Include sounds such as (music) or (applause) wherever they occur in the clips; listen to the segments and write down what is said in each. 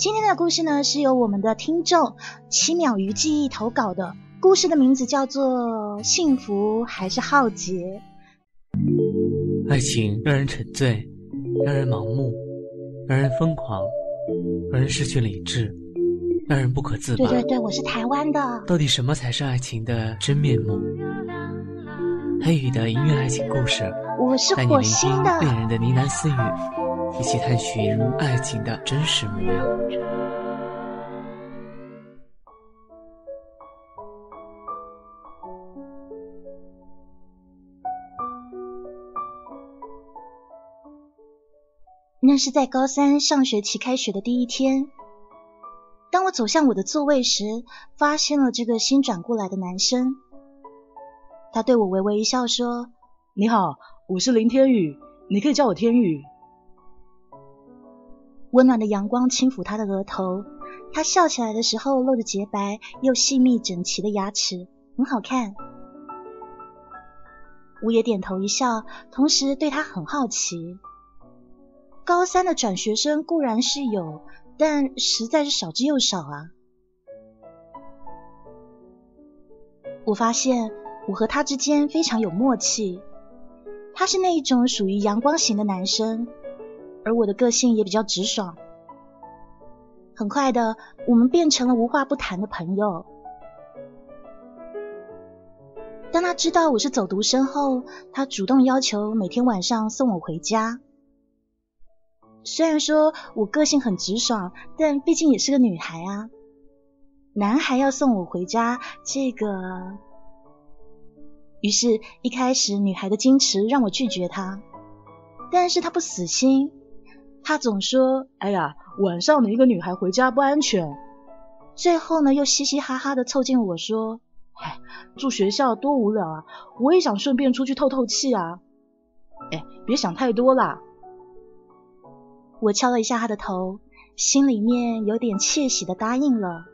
今天的故事呢，是由我们的听众七秒鱼记忆投稿的，故事的名字叫做《幸福还是浩劫》。爱情让人沉醉，让人盲目，让人疯狂，让人失去理智，让人不可自拔。对对对，我是台湾的。到底什么才是爱情的真面目？黑羽的音乐爱情故事，我是火星的。恋人的呢喃私语，一起探寻爱情的真实模样。那是在高三上学期开学的第一天，当我走向我的座位时，发现了这个新转过来的男生。他对我微微一笑，说：“你好，我是林天宇，你可以叫我天宇。”温暖的阳光轻抚他的额头，他笑起来的时候露着洁白又细密整齐的牙齿，很好看。我也点头一笑，同时对他很好奇。高三的转学生固然是有，但实在是少之又少啊！我发现我和他之间非常有默契。他是那一种属于阳光型的男生，而我的个性也比较直爽。很快的，我们变成了无话不谈的朋友。当他知道我是走读生后，他主动要求每天晚上送我回家。虽然说我个性很直爽，但毕竟也是个女孩啊。男孩要送我回家，这个……于是，一开始女孩的矜持让我拒绝他，但是他不死心，他总说：“哎呀，晚上你一个女孩回家不安全。”最后呢，又嘻嘻哈哈的凑近我说：“哎，住学校多无聊啊，我也想顺便出去透透气啊。”哎，别想太多啦。我敲了一下他的头，心里面有点窃喜的答应了。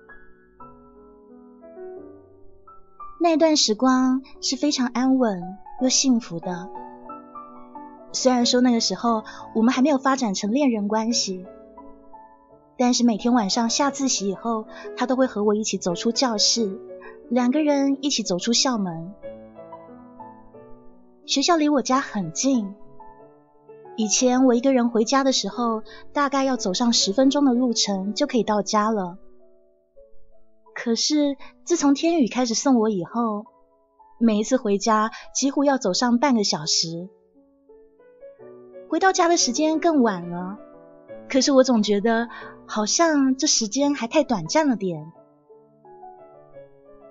那段时光是非常安稳又幸福的。虽然说那个时候我们还没有发展成恋人关系，但是每天晚上下自习以后，他都会和我一起走出教室，两个人一起走出校门。学校离我家很近。以前我一个人回家的时候，大概要走上十分钟的路程就可以到家了。可是自从天宇开始送我以后，每一次回家几乎要走上半个小时，回到家的时间更晚了。可是我总觉得好像这时间还太短暂了点。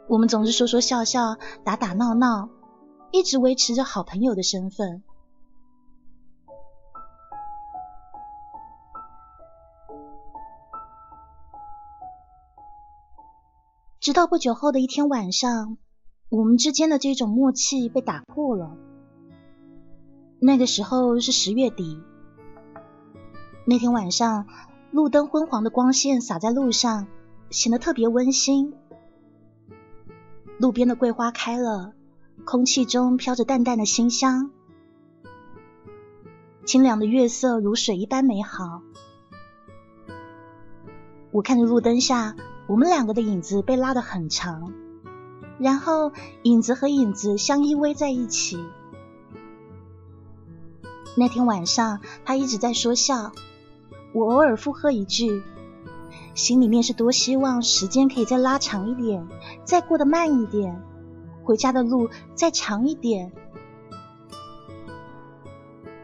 我们总是说说笑笑，打打闹闹，一直维持着好朋友的身份。直到不久后的一天晚上，我们之间的这种默契被打破了。那个时候是十月底，那天晚上，路灯昏黄的光线洒在路上，显得特别温馨。路边的桂花开了，空气中飘着淡淡的馨香，清凉的月色如水一般美好。我看着路灯下。我们两个的影子被拉得很长，然后影子和影子相依偎在一起。那天晚上，他一直在说笑，我偶尔附和一句，心里面是多希望时间可以再拉长一点，再过得慢一点，回家的路再长一点。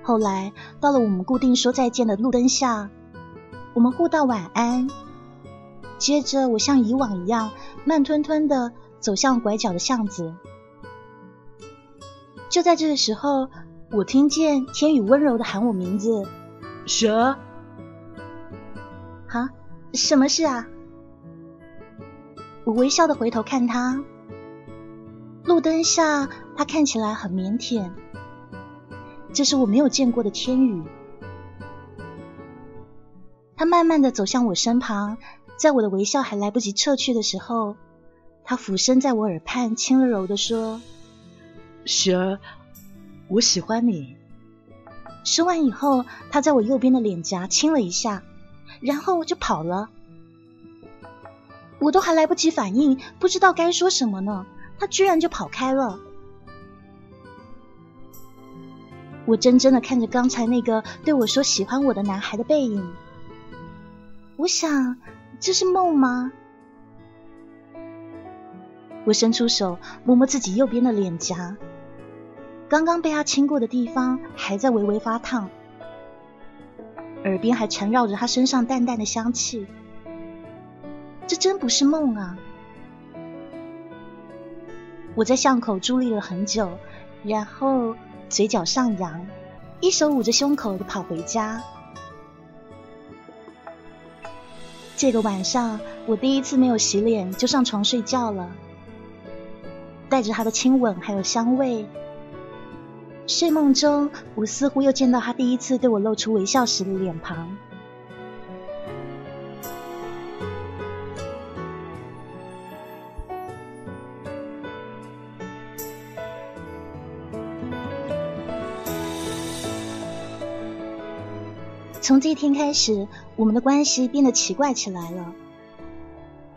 后来到了我们固定说再见的路灯下，我们互道晚安。接着，我像以往一样慢吞吞的走向拐角的巷子。就在这个时候，我听见天宇温柔的喊我名字：“蛇。”啊，什么事啊？我微笑的回头看他，路灯下他看起来很腼腆。这是我没有见过的天宇。他慢慢的走向我身旁。在我的微笑还来不及撤去的时候，他俯身在我耳畔轻柔柔的说：“雪儿，我喜欢你。”说完以后，他在我右边的脸颊亲了一下，然后就跑了，我都还来不及反应，不知道该说什么呢，他居然就跑开了。我怔怔的看着刚才那个对我说喜欢我的男孩的背影，我想这是梦吗？我伸出手摸摸自己右边的脸颊，刚刚被他亲过的地方还在微微发烫，耳边还缠绕着他身上淡淡的香气。这真不是梦啊！我在巷口伫立了很久，然后嘴角上扬，一手捂着胸口的跑回家。这个晚上，我第一次没有洗脸就上床睡觉了，带着他的亲吻还有香味。睡梦中，我似乎又见到他第一次对我露出微笑时的脸庞。从这一天开始，我们的关系变得奇怪起来了。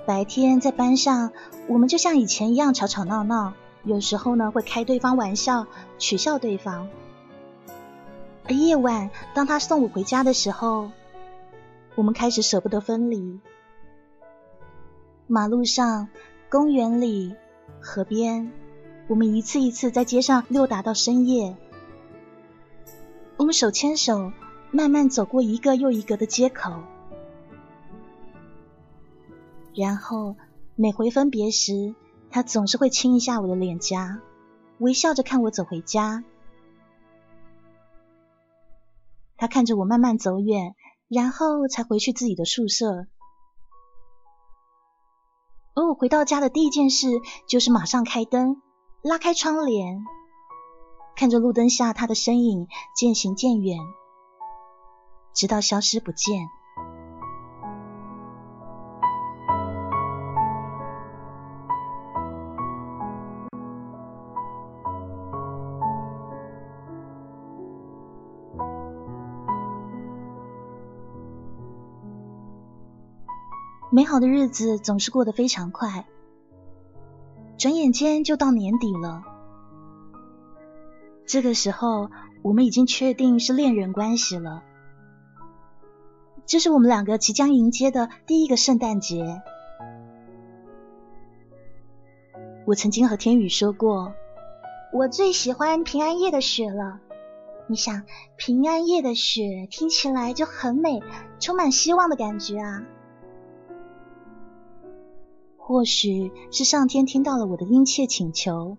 白天在班上，我们就像以前一样吵吵闹闹，有时候呢会开对方玩笑，取笑对方。而夜晚，当他送我回家的时候，我们开始舍不得分离。马路上、公园里、河边，我们一次一次在街上溜达到深夜。我们手牵手。慢慢走过一个又一个的街口，然后每回分别时，他总是会亲一下我的脸颊，微笑着看我走回家。他看着我慢慢走远，然后才回去自己的宿舍。而我回到家的第一件事，就是马上开灯，拉开窗帘，看着路灯下他的身影渐行渐远。直到消失不见。美好的日子总是过得非常快，转眼间就到年底了。这个时候，我们已经确定是恋人关系了。这是我们两个即将迎接的第一个圣诞节。我曾经和天宇说过，我最喜欢平安夜的雪了。你想，平安夜的雪听起来就很美，充满希望的感觉啊。或许是上天听到了我的殷切请求，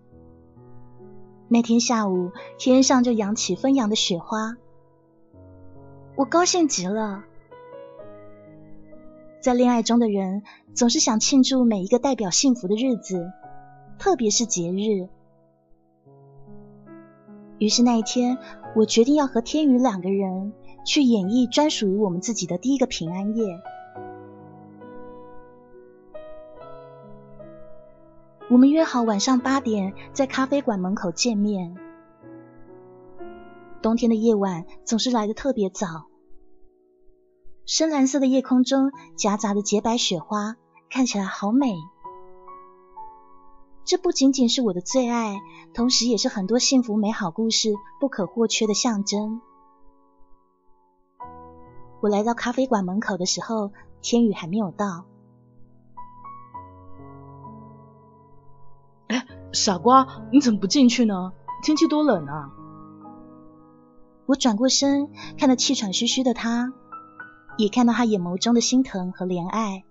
那天下午天上就扬起纷扬的雪花，我高兴极了。在恋爱中的人总是想庆祝每一个代表幸福的日子，特别是节日。于是那一天，我决定要和天宇两个人去演绎专属于我们自己的第一个平安夜。我们约好晚上八点在咖啡馆门口见面。冬天的夜晚总是来的特别早。深蓝色的夜空中夹杂着洁白雪花，看起来好美。这不仅仅是我的最爱，同时也是很多幸福美好故事不可或缺的象征。我来到咖啡馆门口的时候，天宇还没有到。傻瓜，你怎么不进去呢？天气多冷啊！我转过身，看到气喘吁吁的他。也看到他眼眸中的心疼和怜爱。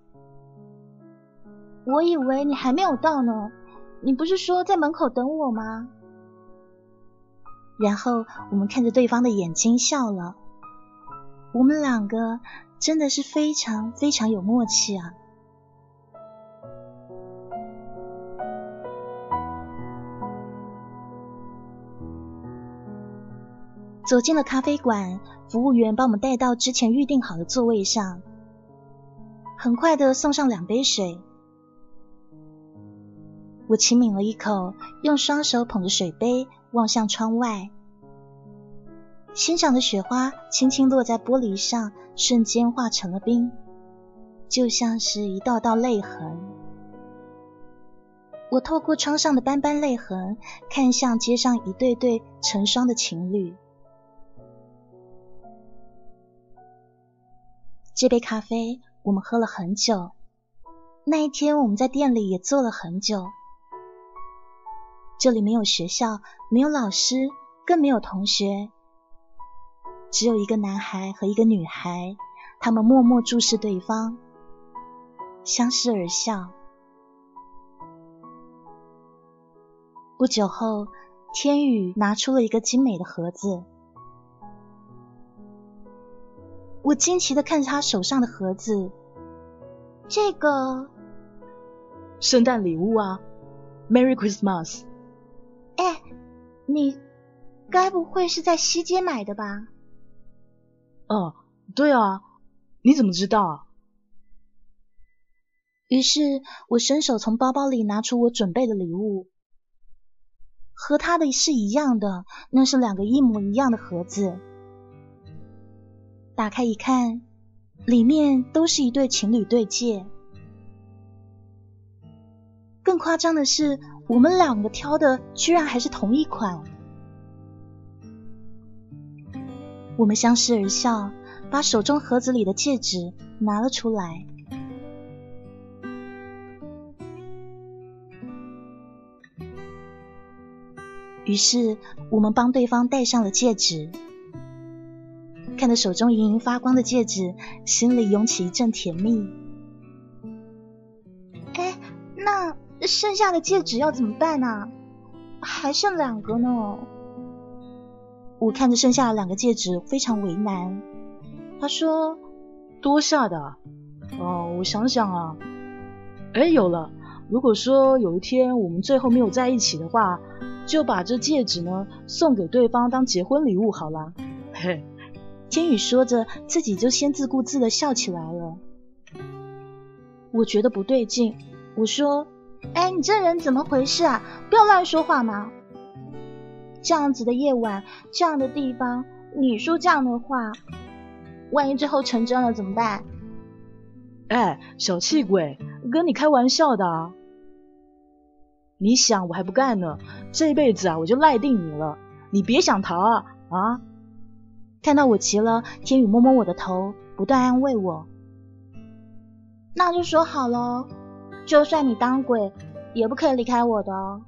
我以为你还没有到呢，你不是说在门口等我吗？然后我们看着对方的眼睛笑了。我们两个真的是非常非常有默契啊！走进了咖啡馆，服务员把我们带到之前预定好的座位上，很快的送上两杯水。我轻抿了一口，用双手捧着水杯望向窗外，欣赏的雪花轻轻落在玻璃上，瞬间化成了冰，就像是一道道泪痕。我透过窗上的斑斑泪痕，看向街上一对对成双的情侣。这杯咖啡我们喝了很久，那一天我们在店里也坐了很久。这里没有学校，没有老师，更没有同学，只有一个男孩和一个女孩，他们默默注视对方，相视而笑。不久后，天宇拿出了一个精美的盒子。我惊奇的看着他手上的盒子，这个圣诞礼物啊，Merry Christmas！哎，你该不会是在西街买的吧？哦，对啊，你怎么知道？于是我伸手从包包里拿出我准备的礼物，和他的是一样的，那是两个一模一样的盒子。打开一看，里面都是一对情侣对戒。更夸张的是，我们两个挑的居然还是同一款。我们相视而笑，把手中盒子里的戒指拿了出来。于是，我们帮对方戴上了戒指。看着手中莹莹发光的戒指，心里涌起一阵甜蜜。哎，那剩下的戒指要怎么办呢？还剩两个呢。我看着剩下的两个戒指，非常为难。他说：“多下的。”哦，我想想啊，哎，有了。如果说有一天我们最后没有在一起的话，就把这戒指呢送给对方当结婚礼物好了。嘿。天宇说着，自己就先自顾自的笑起来了。我觉得不对劲，我说：“哎，你这人怎么回事啊？不要乱说话嘛！这样子的夜晚，这样的地方，你说这样的话，万一最后成真了怎么办？”哎，小气鬼，跟你开玩笑的。你想我还不干呢，这辈子啊，我就赖定你了，你别想逃啊啊！看到我急了，天宇摸摸我的头，不断安慰我。那就说好喽，就算你当鬼，也不可以离开我的哦。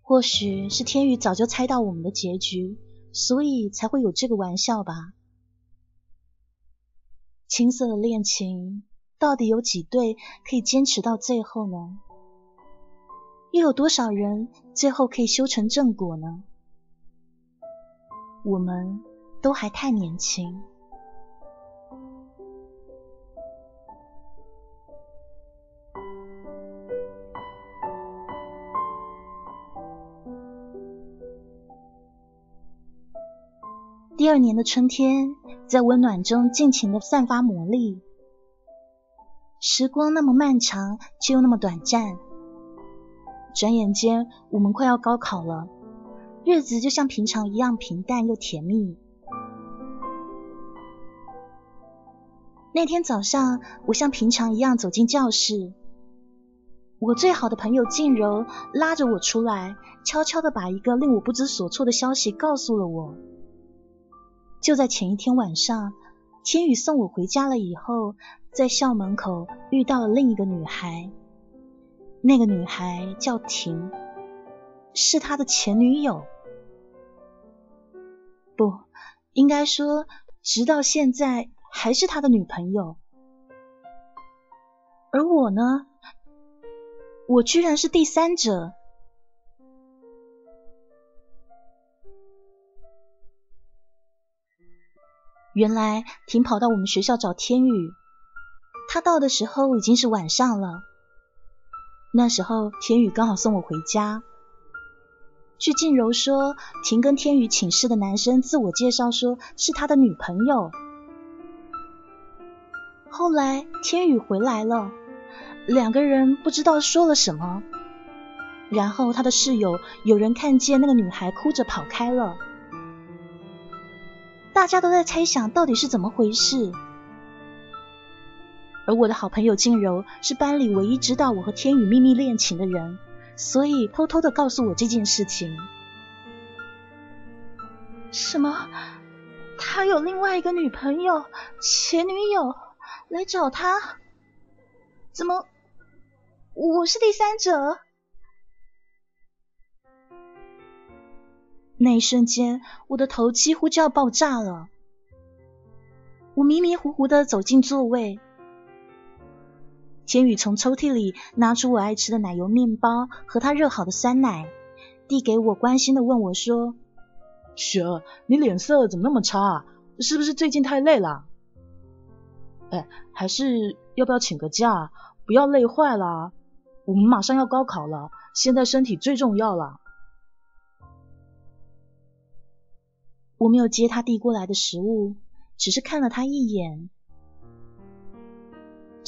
或许是天宇早就猜到我们的结局，所以才会有这个玩笑吧。青涩的恋情，到底有几对可以坚持到最后呢？又有多少人最后可以修成正果呢？我们都还太年轻。第二年的春天，在温暖中尽情的散发魔力。时光那么漫长，却又那么短暂。转眼间，我们快要高考了。日子就像平常一样平淡又甜蜜。那天早上，我像平常一样走进教室，我最好的朋友静柔拉着我出来，悄悄的把一个令我不知所措的消息告诉了我。就在前一天晚上，天宇送我回家了以后，在校门口遇到了另一个女孩，那个女孩叫婷，是他的前女友。不，应该说，直到现在还是他的女朋友。而我呢，我居然是第三者。原来婷跑到我们学校找天宇，他到的时候已经是晚上了。那时候天宇刚好送我回家。据静柔说，婷跟天宇寝室的男生自我介绍，说是他的女朋友。后来天宇回来了，两个人不知道说了什么，然后他的室友有人看见那个女孩哭着跑开了，大家都在猜想到底是怎么回事。而我的好朋友静柔是班里唯一知道我和天宇秘密恋情的人，所以偷偷的告诉我这件事情。什么？他有另外一个女朋友，前女友来找他？怎么？我是第三者？那一瞬间，我的头几乎就要爆炸了。我迷迷糊糊的走进座位，千羽从抽屉里拿出我爱吃的奶油面包和他热好的酸奶，递给我，关心的问我说：“雪儿，你脸色怎么那么差？啊？是不是最近太累了？哎，还是要不要请个假？不要累坏了。我们马上要高考了，现在身体最重要了。”我没有接他递过来的食物，只是看了他一眼。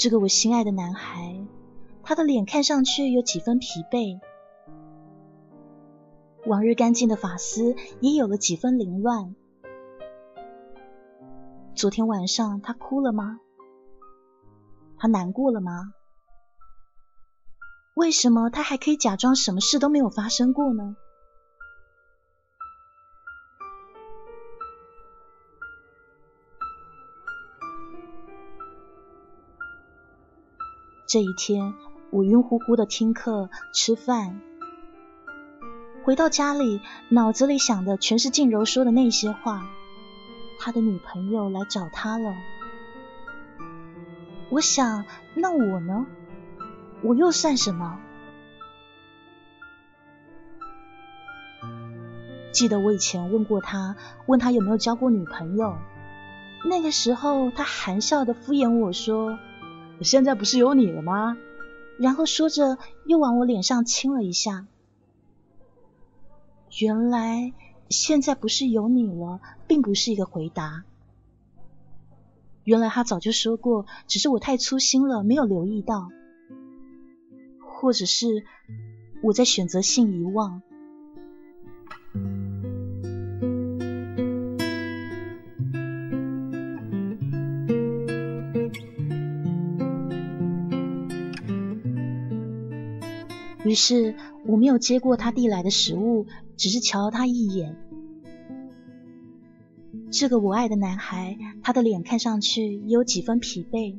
这个我心爱的男孩，他的脸看上去有几分疲惫，往日干净的发丝也有了几分凌乱。昨天晚上他哭了吗？他难过了吗？为什么他还可以假装什么事都没有发生过呢？这一天，我晕乎乎的听课、吃饭，回到家里，脑子里想的全是静柔说的那些话。他的女朋友来找他了。我想，那我呢？我又算什么？记得我以前问过他，问他有没有交过女朋友。那个时候，他含笑的敷衍我说。现在不是有你了吗？然后说着，又往我脸上亲了一下。原来现在不是有你了，并不是一个回答。原来他早就说过，只是我太粗心了，没有留意到，或者是我在选择性遗忘。于是我没有接过他递来的食物，只是瞧了他一眼。这个我爱的男孩，他的脸看上去也有几分疲惫。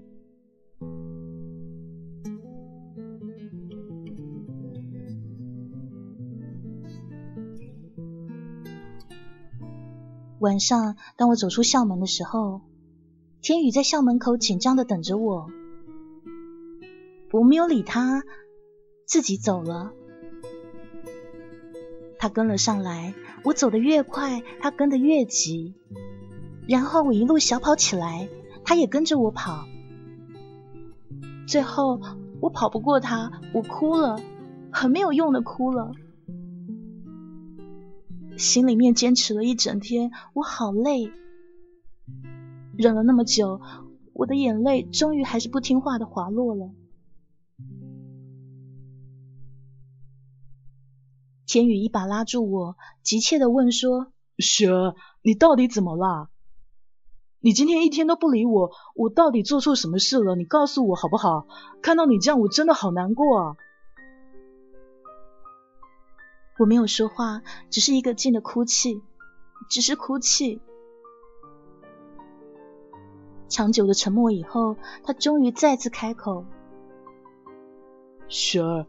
晚上，当我走出校门的时候，天宇在校门口紧张的等着我。我没有理他。自己走了，他跟了上来。我走得越快，他跟得越急。然后我一路小跑起来，他也跟着我跑。最后我跑不过他，我哭了，很没有用的哭了。心里面坚持了一整天，我好累，忍了那么久，我的眼泪终于还是不听话的滑落了。天宇一把拉住我，急切的问说：“雪儿，你到底怎么了？你今天一天都不理我，我到底做错什么事了？你告诉我好不好？看到你这样，我真的好难过啊！”我没有说话，只是一个劲的哭泣，只是哭泣。长久的沉默以后，他终于再次开口：“雪儿。”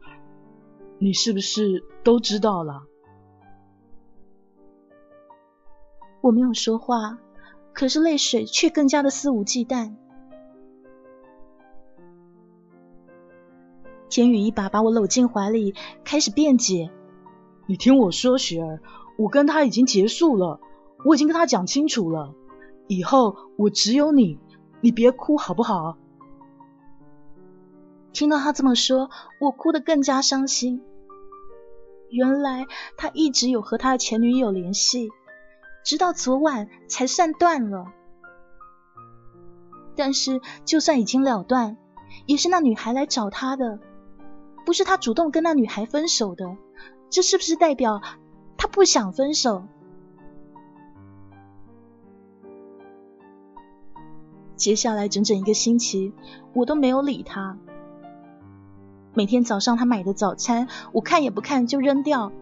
你是不是都知道了？我没有说话，可是泪水却更加的肆无忌惮。天宇一把把我搂进怀里，开始辩解：“你听我说，雪儿，我跟他已经结束了，我已经跟他讲清楚了，以后我只有你，你别哭好不好？”听到他这么说，我哭得更加伤心。原来他一直有和他的前女友联系，直到昨晚才算断了。但是就算已经了断，也是那女孩来找他的，不是他主动跟那女孩分手的。这是不是代表他不想分手？接下来整整一个星期，我都没有理他。每天早上他买的早餐，我看也不看就扔掉。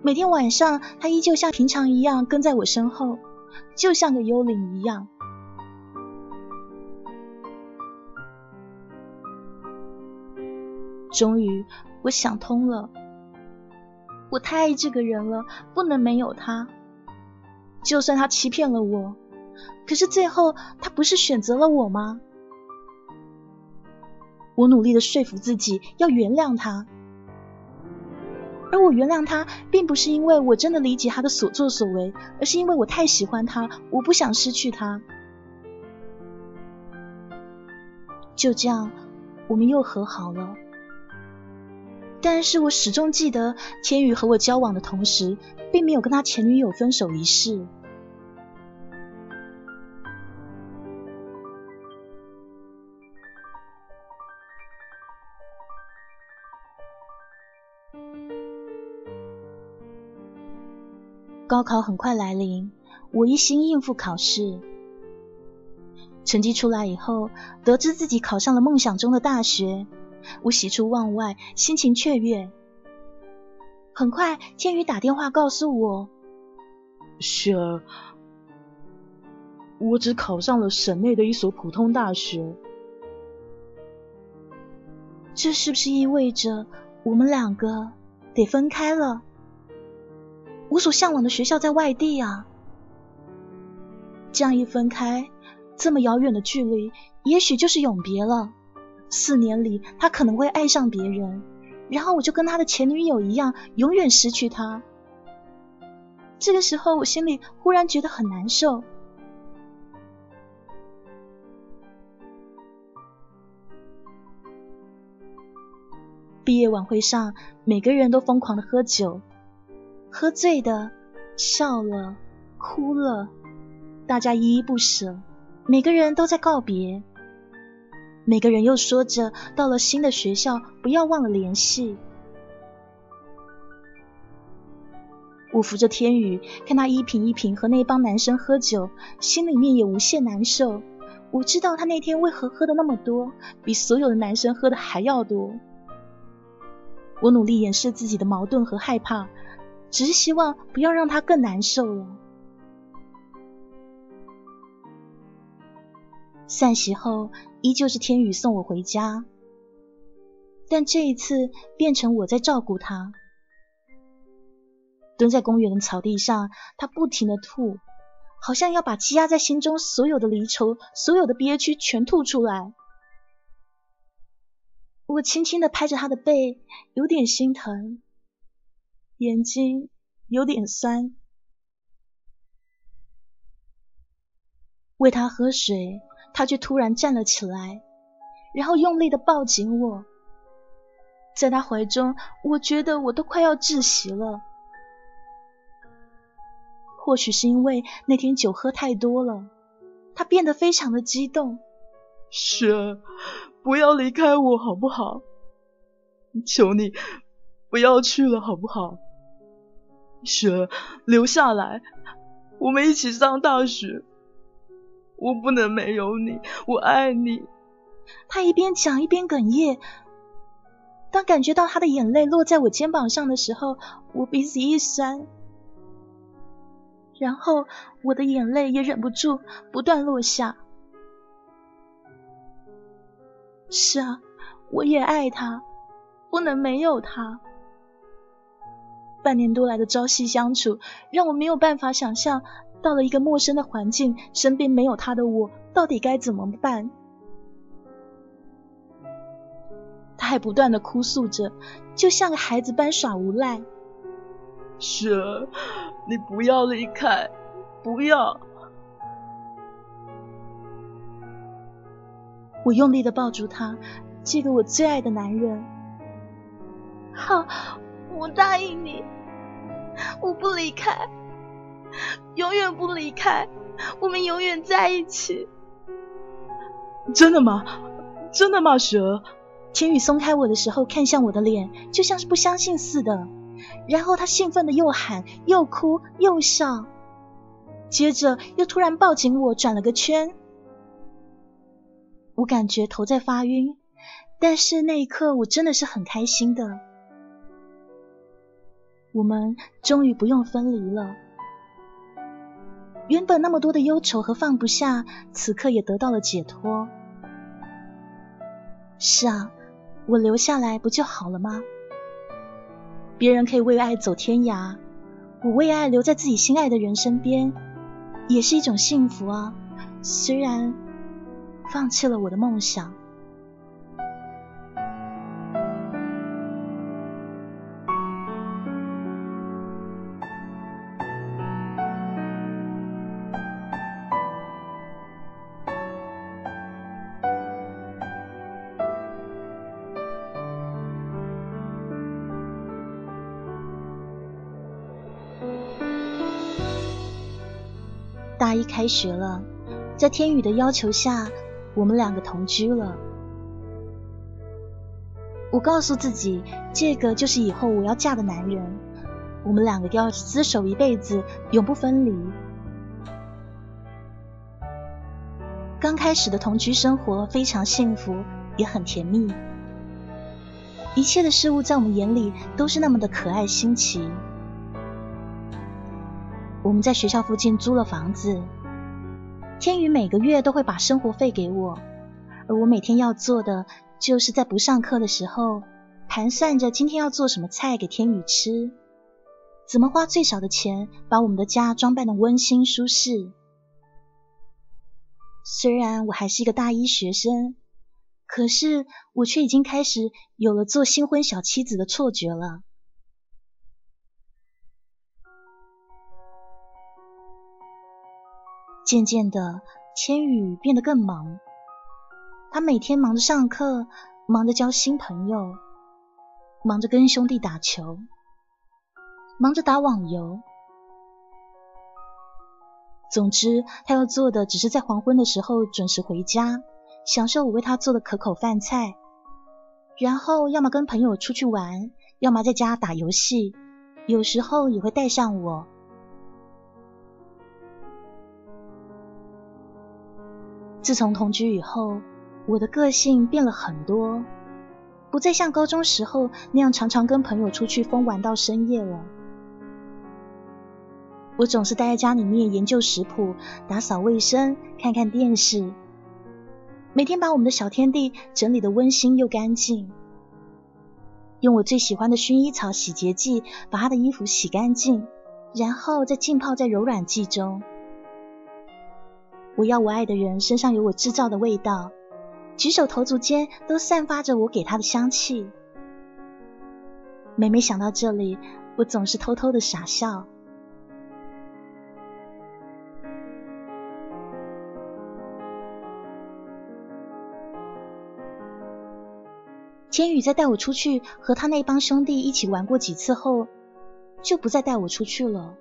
每天晚上，他依旧像平常一样跟在我身后，就像个幽灵一样。终于，我想通了，我太爱这个人了，不能没有他。就算他欺骗了我，可是最后他不是选择了我吗？我努力的说服自己要原谅他，而我原谅他，并不是因为我真的理解他的所作所为，而是因为我太喜欢他，我不想失去他。就这样，我们又和好了。但是我始终记得，天宇和我交往的同时，并没有跟他前女友分手一事。高考很快来临，我一心应付考试。成绩出来以后，得知自己考上了梦想中的大学。我喜出望外，心情雀跃。很快，天宇打电话告诉我：“雪儿，我只考上了省内的一所普通大学。这是不是意味着我们两个得分开了？我所向往的学校在外地啊！这样一分开，这么遥远的距离，也许就是永别了。”四年里，他可能会爱上别人，然后我就跟他的前女友一样，永远失去他。这个时候，我心里忽然觉得很难受。毕业晚会上，每个人都疯狂的喝酒，喝醉的，笑了，哭了，大家依依不舍，每个人都在告别。每个人又说着，到了新的学校不要忘了联系。我扶着天宇，看他一瓶一瓶和那帮男生喝酒，心里面也无限难受。我知道他那天为何喝的那么多，比所有的男生喝的还要多。我努力掩饰自己的矛盾和害怕，只是希望不要让他更难受了。散席后。依旧是天宇送我回家，但这一次变成我在照顾他。蹲在公园的草地上，他不停的吐，好像要把积压在心中所有的离愁、所有的憋屈全吐出来。我轻轻的拍着他的背，有点心疼，眼睛有点酸，喂他喝水。他却突然站了起来，然后用力的抱紧我，在他怀中，我觉得我都快要窒息了。或许是因为那天酒喝太多了，他变得非常的激动。雪，不要离开我好不好？求你不要去了好不好？雪，留下来，我们一起上大学。我不能没有你，我爱你。他一边讲一边哽咽。当感觉到他的眼泪落在我肩膀上的时候，我鼻子一酸，然后我的眼泪也忍不住不断落下。是啊，我也爱他，不能没有他。半年多来的朝夕相处，让我没有办法想象。到了一个陌生的环境，身边没有他的我，到底该怎么办？他还不断的哭诉着，就像个孩子般耍无赖。雪儿，你不要离开，不要！我用力的抱住他，这个我最爱的男人。好，我答应你，我不离开。永远不离开，我们永远在一起。真的吗？真的吗？雪儿，千羽松开我的时候，看向我的脸，就像是不相信似的。然后他兴奋的又喊又哭又笑，接着又突然抱紧我，转了个圈。我感觉头在发晕，但是那一刻我真的是很开心的。我们终于不用分离了。原本那么多的忧愁和放不下，此刻也得到了解脱。是啊，我留下来不就好了吗？别人可以为爱走天涯，我为爱留在自己心爱的人身边，也是一种幸福啊。虽然放弃了我的梦想。开学了，在天宇的要求下，我们两个同居了。我告诉自己，这个就是以后我要嫁的男人，我们两个要厮守一辈子，永不分离。刚开始的同居生活非常幸福，也很甜蜜，一切的事物在我们眼里都是那么的可爱新奇。我们在学校附近租了房子，天宇每个月都会把生活费给我，而我每天要做的就是在不上课的时候盘算着今天要做什么菜给天宇吃，怎么花最少的钱把我们的家装扮的温馨舒适。虽然我还是一个大一学生，可是我却已经开始有了做新婚小妻子的错觉了。渐渐的，千羽变得更忙。他每天忙着上课，忙着交新朋友，忙着跟兄弟打球，忙着打网游。总之，他要做的只是在黄昏的时候准时回家，享受我为他做的可口饭菜，然后要么跟朋友出去玩，要么在家打游戏，有时候也会带上我。自从同居以后，我的个性变了很多，不再像高中时候那样常常跟朋友出去疯玩到深夜了。我总是待在家里面研究食谱、打扫卫生、看看电视，每天把我们的小天地整理的温馨又干净，用我最喜欢的薰衣草洗洁剂把他的衣服洗干净，然后再浸泡在柔软剂中。我要我爱的人身上有我制造的味道，举手投足间都散发着我给他的香气。每每想到这里，我总是偷偷的傻笑。天宇在带我出去和他那帮兄弟一起玩过几次后，就不再带我出去了。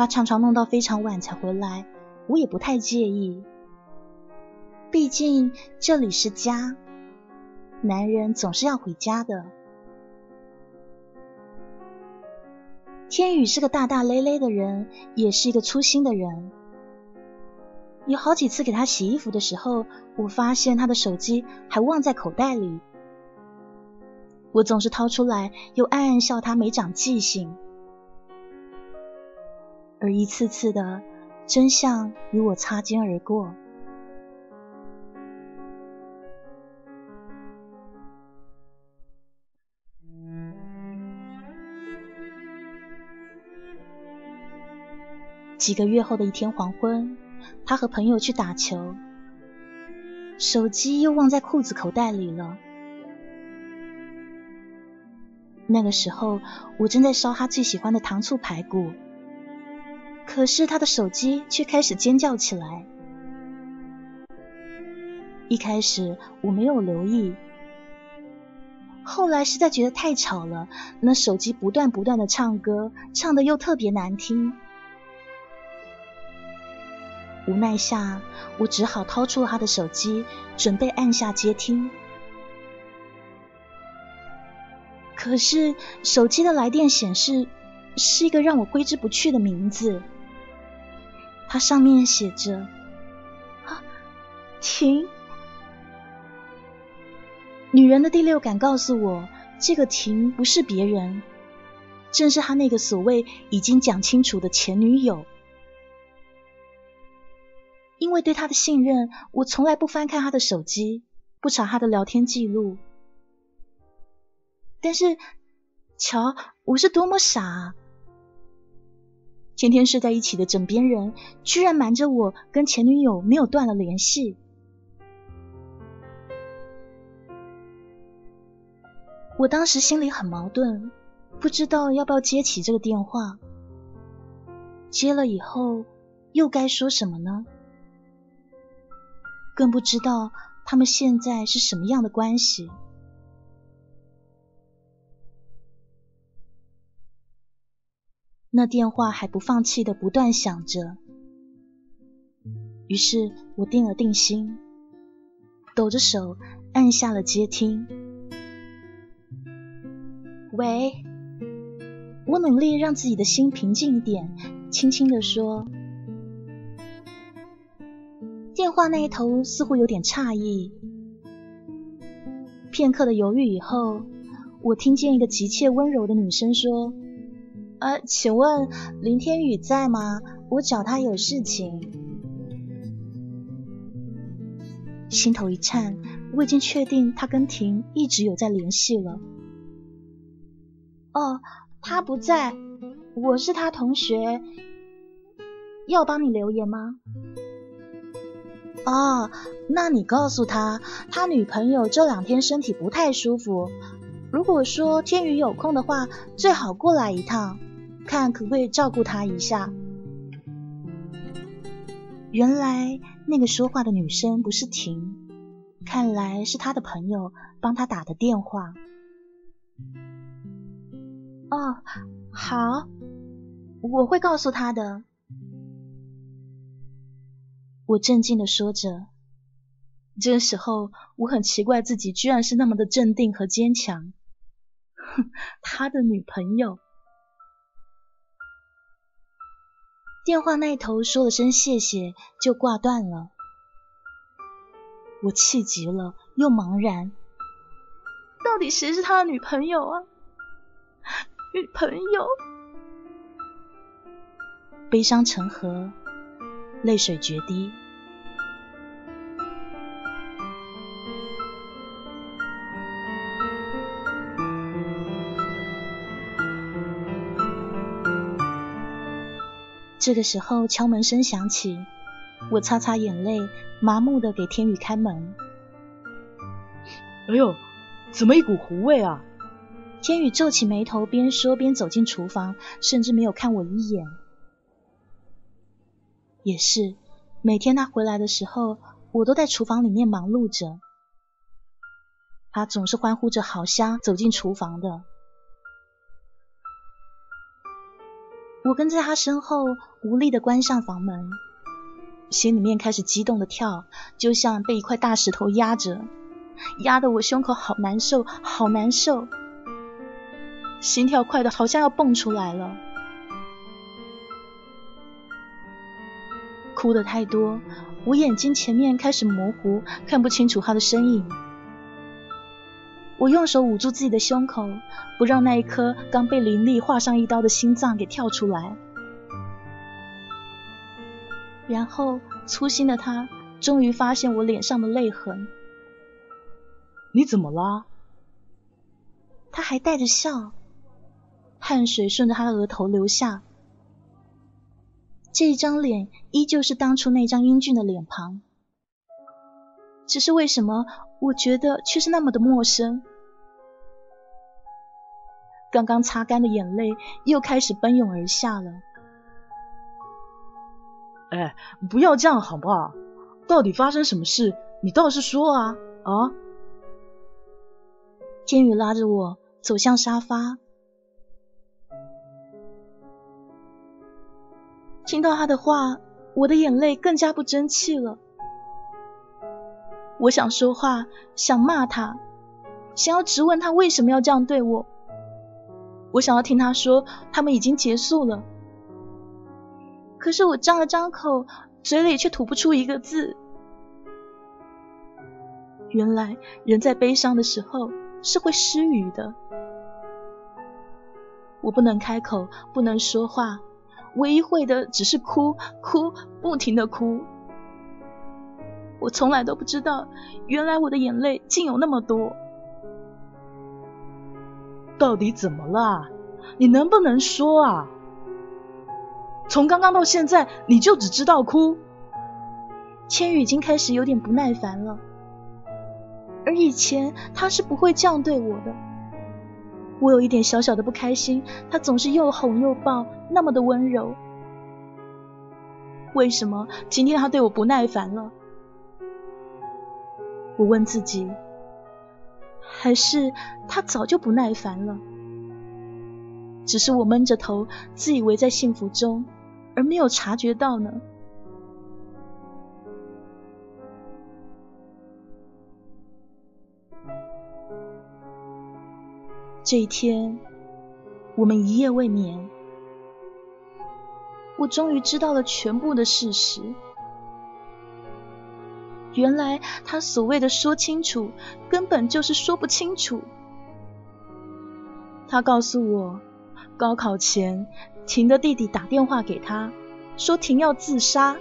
他常常弄到非常晚才回来，我也不太介意，毕竟这里是家，男人总是要回家的。天宇是个大大咧咧的人，也是一个粗心的人。有好几次给他洗衣服的时候，我发现他的手机还忘在口袋里，我总是掏出来，又暗暗笑他没长记性。而一次次的真相与我擦肩而过。几个月后的一天黄昏，他和朋友去打球，手机又忘在裤子口袋里了。那个时候，我正在烧他最喜欢的糖醋排骨。可是他的手机却开始尖叫起来。一开始我没有留意，后来实在觉得太吵了，那手机不断不断的唱歌，唱的又特别难听。无奈下，我只好掏出了他的手机，准备按下接听。可是手机的来电显示是一个让我挥之不去的名字。它上面写着：“啊，停！女人的第六感告诉我，这个停不是别人，正是他那个所谓已经讲清楚的前女友。因为对他的信任，我从来不翻看他的手机，不查他的聊天记录。但是，瞧，我是多么傻！天天睡在一起的枕边人，居然瞒着我跟前女友没有断了联系。我当时心里很矛盾，不知道要不要接起这个电话。接了以后，又该说什么呢？更不知道他们现在是什么样的关系。那电话还不放弃的不断响着，于是我定了定心，抖着手按下了接听。喂，我努力让自己的心平静一点，轻轻的说。电话那一头似乎有点诧异，片刻的犹豫以后，我听见一个急切温柔的女声说。呃，请问林天宇在吗？我找他有事情。心头一颤，我已经确定他跟婷一直有在联系了。哦，他不在，我是他同学，要帮你留言吗？哦，那你告诉他，他女朋友这两天身体不太舒服，如果说天宇有空的话，最好过来一趟。看可不可以照顾他一下。原来那个说话的女生不是婷，看来是他的朋友帮他打的电话。哦，好，我会告诉他的。我镇静的说着，这时候我很奇怪自己居然是那么的镇定和坚强。哼，他的女朋友。电话那头说了声谢谢，就挂断了。我气急了，又茫然，到底谁是他的女朋友啊？女朋友，悲伤成河，泪水决堤。这个时候敲门声响起，我擦擦眼泪，麻木的给天宇开门。哎呦，怎么一股糊味啊？天宇皱起眉头，边说边走进厨房，甚至没有看我一眼。也是，每天他回来的时候，我都在厨房里面忙碌着，他总是欢呼着好香走进厨房的。我跟在他身后，无力的关上房门，心里面开始激动的跳，就像被一块大石头压着，压得我胸口好难受，好难受，心跳快的好像要蹦出来了。哭的太多，我眼睛前面开始模糊，看不清楚他的身影。我用手捂住自己的胸口，不让那一颗刚被林丽划上一刀的心脏给跳出来。然后粗心的他终于发现我脸上的泪痕。你怎么了？他还带着笑，汗水顺着他的额头流下。这一张脸依旧是当初那张英俊的脸庞，只是为什么我觉得却是那么的陌生？刚刚擦干的眼泪又开始奔涌而下了。哎，不要这样好不好？到底发生什么事？你倒是说啊啊！天宇拉着我走向沙发，听到他的话，我的眼泪更加不争气了。我想说话，想骂他，想要质问他为什么要这样对我。我想要听他说，他们已经结束了。可是我张了张口，嘴里却吐不出一个字。原来人在悲伤的时候是会失语的。我不能开口，不能说话，唯一会的只是哭，哭，不停的哭。我从来都不知道，原来我的眼泪竟有那么多。到底怎么了？你能不能说啊？从刚刚到现在，你就只知道哭。千羽已经开始有点不耐烦了，而以前他是不会这样对我的。我有一点小小的不开心，他总是又哄又抱，那么的温柔。为什么今天他对我不耐烦了？我问自己，还是他早就不耐烦了？只是我闷着头，自以为在幸福中，而没有察觉到呢？这一天，我们一夜未眠。我终于知道了全部的事实。原来他所谓的说清楚，根本就是说不清楚。他告诉我，高考前，婷的弟弟打电话给他，说婷要自杀。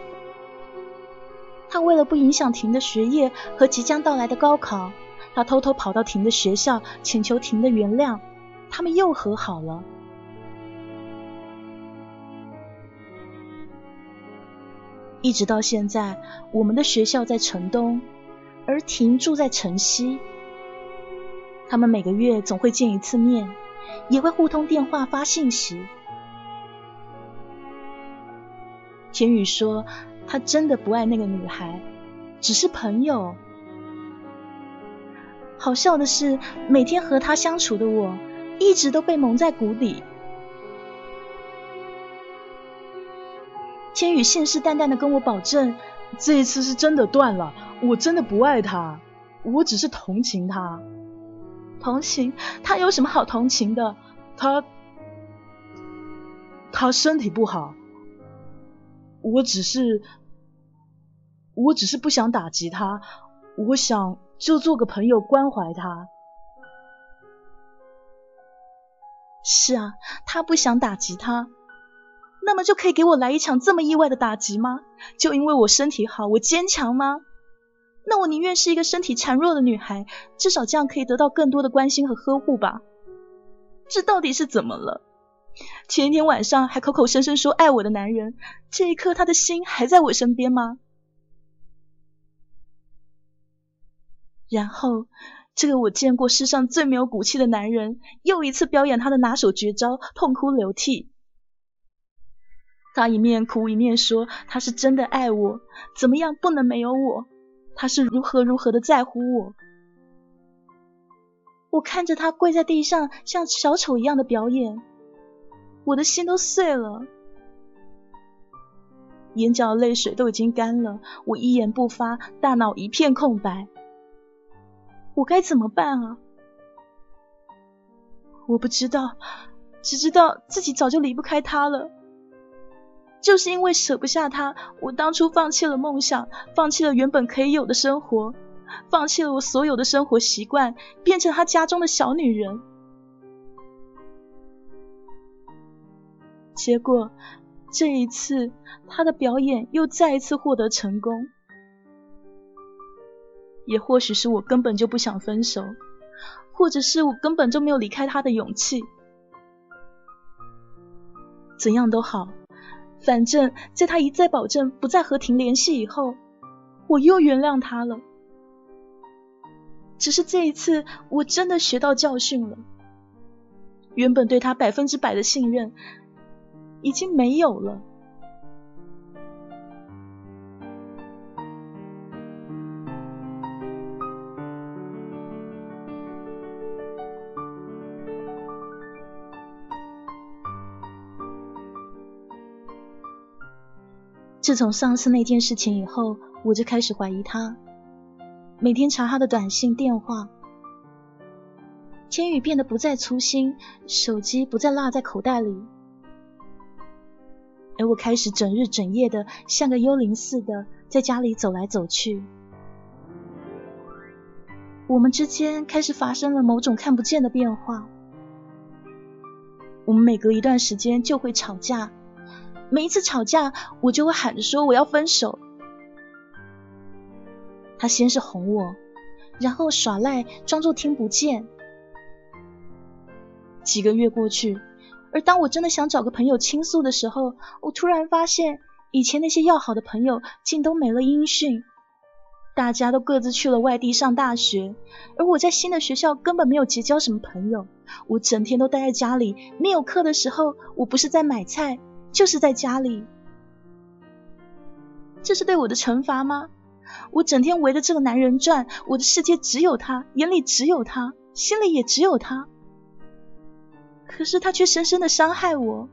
他为了不影响婷的学业和即将到来的高考。他偷偷跑到婷的学校，请求婷的原谅，他们又和好了。一直到现在，我们的学校在城东，而婷住在城西。他们每个月总会见一次面，也会互通电话、发信息。田雨说，他真的不爱那个女孩，只是朋友。好笑的是，每天和他相处的我，一直都被蒙在鼓里。千羽信誓旦旦的跟我保证，这一次是真的断了，我真的不爱他，我只是同情他。同情他有什么好同情的？他他身体不好，我只是我只是不想打击他，我想。就做个朋友关怀他。是啊，他不想打击他，那么就可以给我来一场这么意外的打击吗？就因为我身体好，我坚强吗？那我宁愿是一个身体孱弱的女孩，至少这样可以得到更多的关心和呵护吧。这到底是怎么了？前一天晚上还口口声声说爱我的男人，这一刻他的心还在我身边吗？然后，这个我见过世上最没有骨气的男人，又一次表演他的拿手绝招，痛哭流涕。他一面哭一面说：“他是真的爱我，怎么样不能没有我？他是如何如何的在乎我。”我看着他跪在地上像小丑一样的表演，我的心都碎了，眼角泪水都已经干了，我一言不发，大脑一片空白。我该怎么办啊？我不知道，只知道自己早就离不开他了。就是因为舍不下他，我当初放弃了梦想，放弃了原本可以有的生活，放弃了我所有的生活习惯，变成他家中的小女人。结果这一次，他的表演又再一次获得成功。也或许是我根本就不想分手，或者是我根本就没有离开他的勇气。怎样都好，反正在他一再保证不再和婷联系以后，我又原谅他了。只是这一次，我真的学到教训了。原本对他百分之百的信任，已经没有了。自从上次那件事情以后，我就开始怀疑他。每天查他的短信、电话，千羽变得不再粗心，手机不再落在口袋里，而我开始整日整夜的像个幽灵似的在家里走来走去。我们之间开始发生了某种看不见的变化。我们每隔一段时间就会吵架，每一次吵架，我就会喊着说我要分手。他先是哄我，然后耍赖，装作听不见。几个月过去，而当我真的想找个朋友倾诉的时候，我突然发现，以前那些要好的朋友竟都没了音讯，大家都各自去了外地上大学，而我在新的学校根本没有结交什么朋友。我整天都待在家里，没有课的时候，我不是在买菜，就是在家里。这是对我的惩罚吗？我整天围着这个男人转，我的世界只有他，眼里只有他，心里也只有他。可是他却深深的伤害我，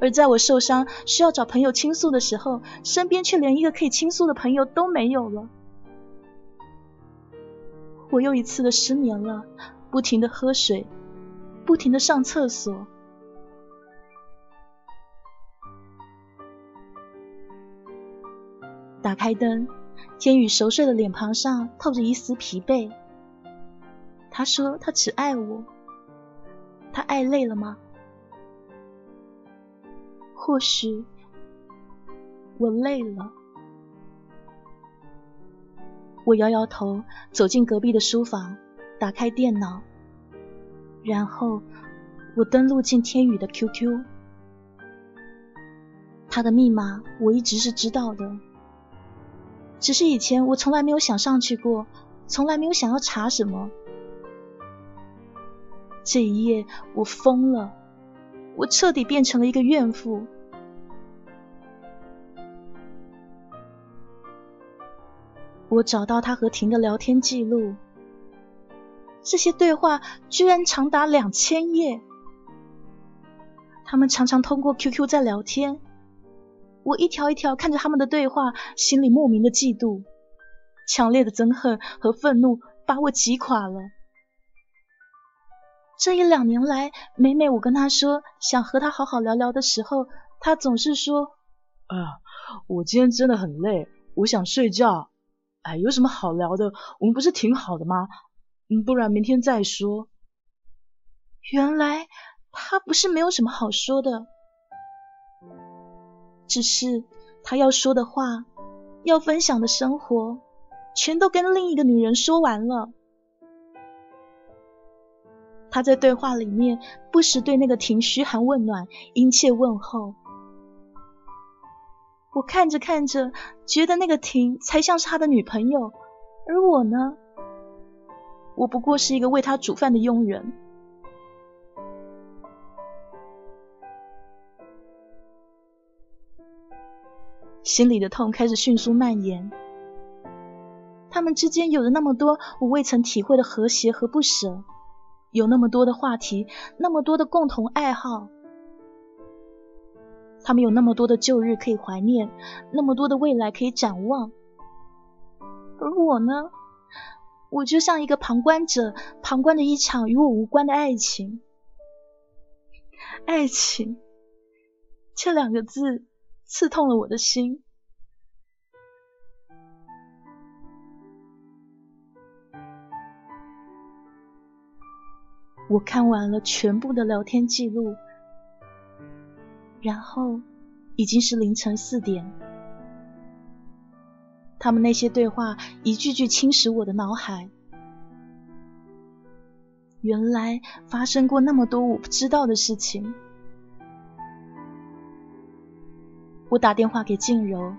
而在我受伤需要找朋友倾诉的时候，身边却连一个可以倾诉的朋友都没有了。我又一次的失眠了，不停的喝水，不停的上厕所。打开灯，天宇熟睡的脸庞上透着一丝疲惫。他说他只爱我。他爱累了吗？或许我累了。我摇摇头，走进隔壁的书房，打开电脑，然后我登录进天宇的 QQ。他的密码我一直是知道的，只是以前我从来没有想上去过，从来没有想要查什么。这一夜，我疯了，我彻底变成了一个怨妇。我找到他和婷的聊天记录，这些对话居然长达两千页。他们常常通过 QQ 在聊天，我一条一条看着他们的对话，心里莫名的嫉妒，强烈的憎恨和愤怒把我击垮了。这一两年来，每每我跟他说想和他好好聊聊的时候，他总是说：“啊，我今天真的很累，我想睡觉。哎，有什么好聊的？我们不是挺好的吗？嗯，不然明天再说。”原来他不是没有什么好说的，只是他要说的话、要分享的生活，全都跟另一个女人说完了。他在对话里面不时对那个婷嘘寒问暖、殷切问候。我看着看着，觉得那个婷才像是他的女朋友，而我呢，我不过是一个为他煮饭的佣人。心里的痛开始迅速蔓延。他们之间有着那么多我未曾体会的和谐和不舍。有那么多的话题，那么多的共同爱好，他们有那么多的旧日可以怀念，那么多的未来可以展望。而我呢，我就像一个旁观者，旁观着一场与我无关的爱情。爱情这两个字刺痛了我的心。我看完了全部的聊天记录，然后已经是凌晨四点。他们那些对话一句句侵蚀我的脑海。原来发生过那么多我不知道的事情。我打电话给静柔，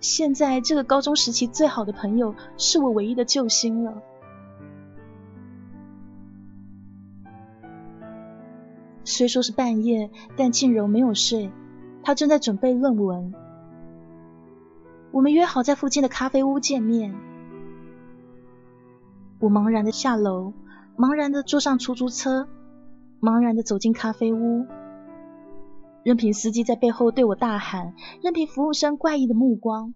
现在这个高中时期最好的朋友是我唯一的救星了。虽说是半夜，但静柔没有睡，她正在准备论文。我们约好在附近的咖啡屋见面。我茫然的下楼，茫然的坐上出租车，茫然的走进咖啡屋，任凭司机在背后对我大喊，任凭服务生怪异的目光。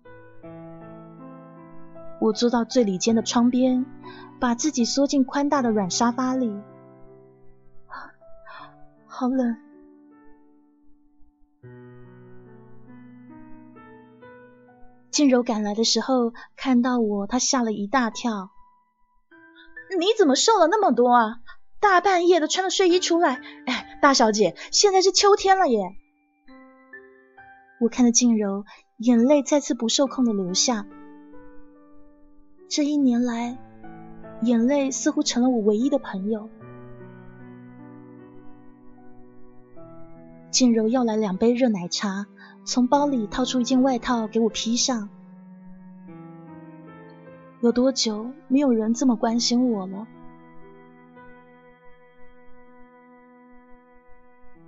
我坐到最里间的窗边，把自己缩进宽大的软沙发里。好冷。静柔赶来的时候，看到我，她吓了一大跳。你怎么瘦了那么多啊？大半夜的穿着睡衣出来，哎，大小姐，现在是秋天了耶！我看着静柔，眼泪再次不受控的流下。这一年来，眼泪似乎成了我唯一的朋友。静柔要来两杯热奶茶，从包里掏出一件外套给我披上。有多久没有人这么关心我了？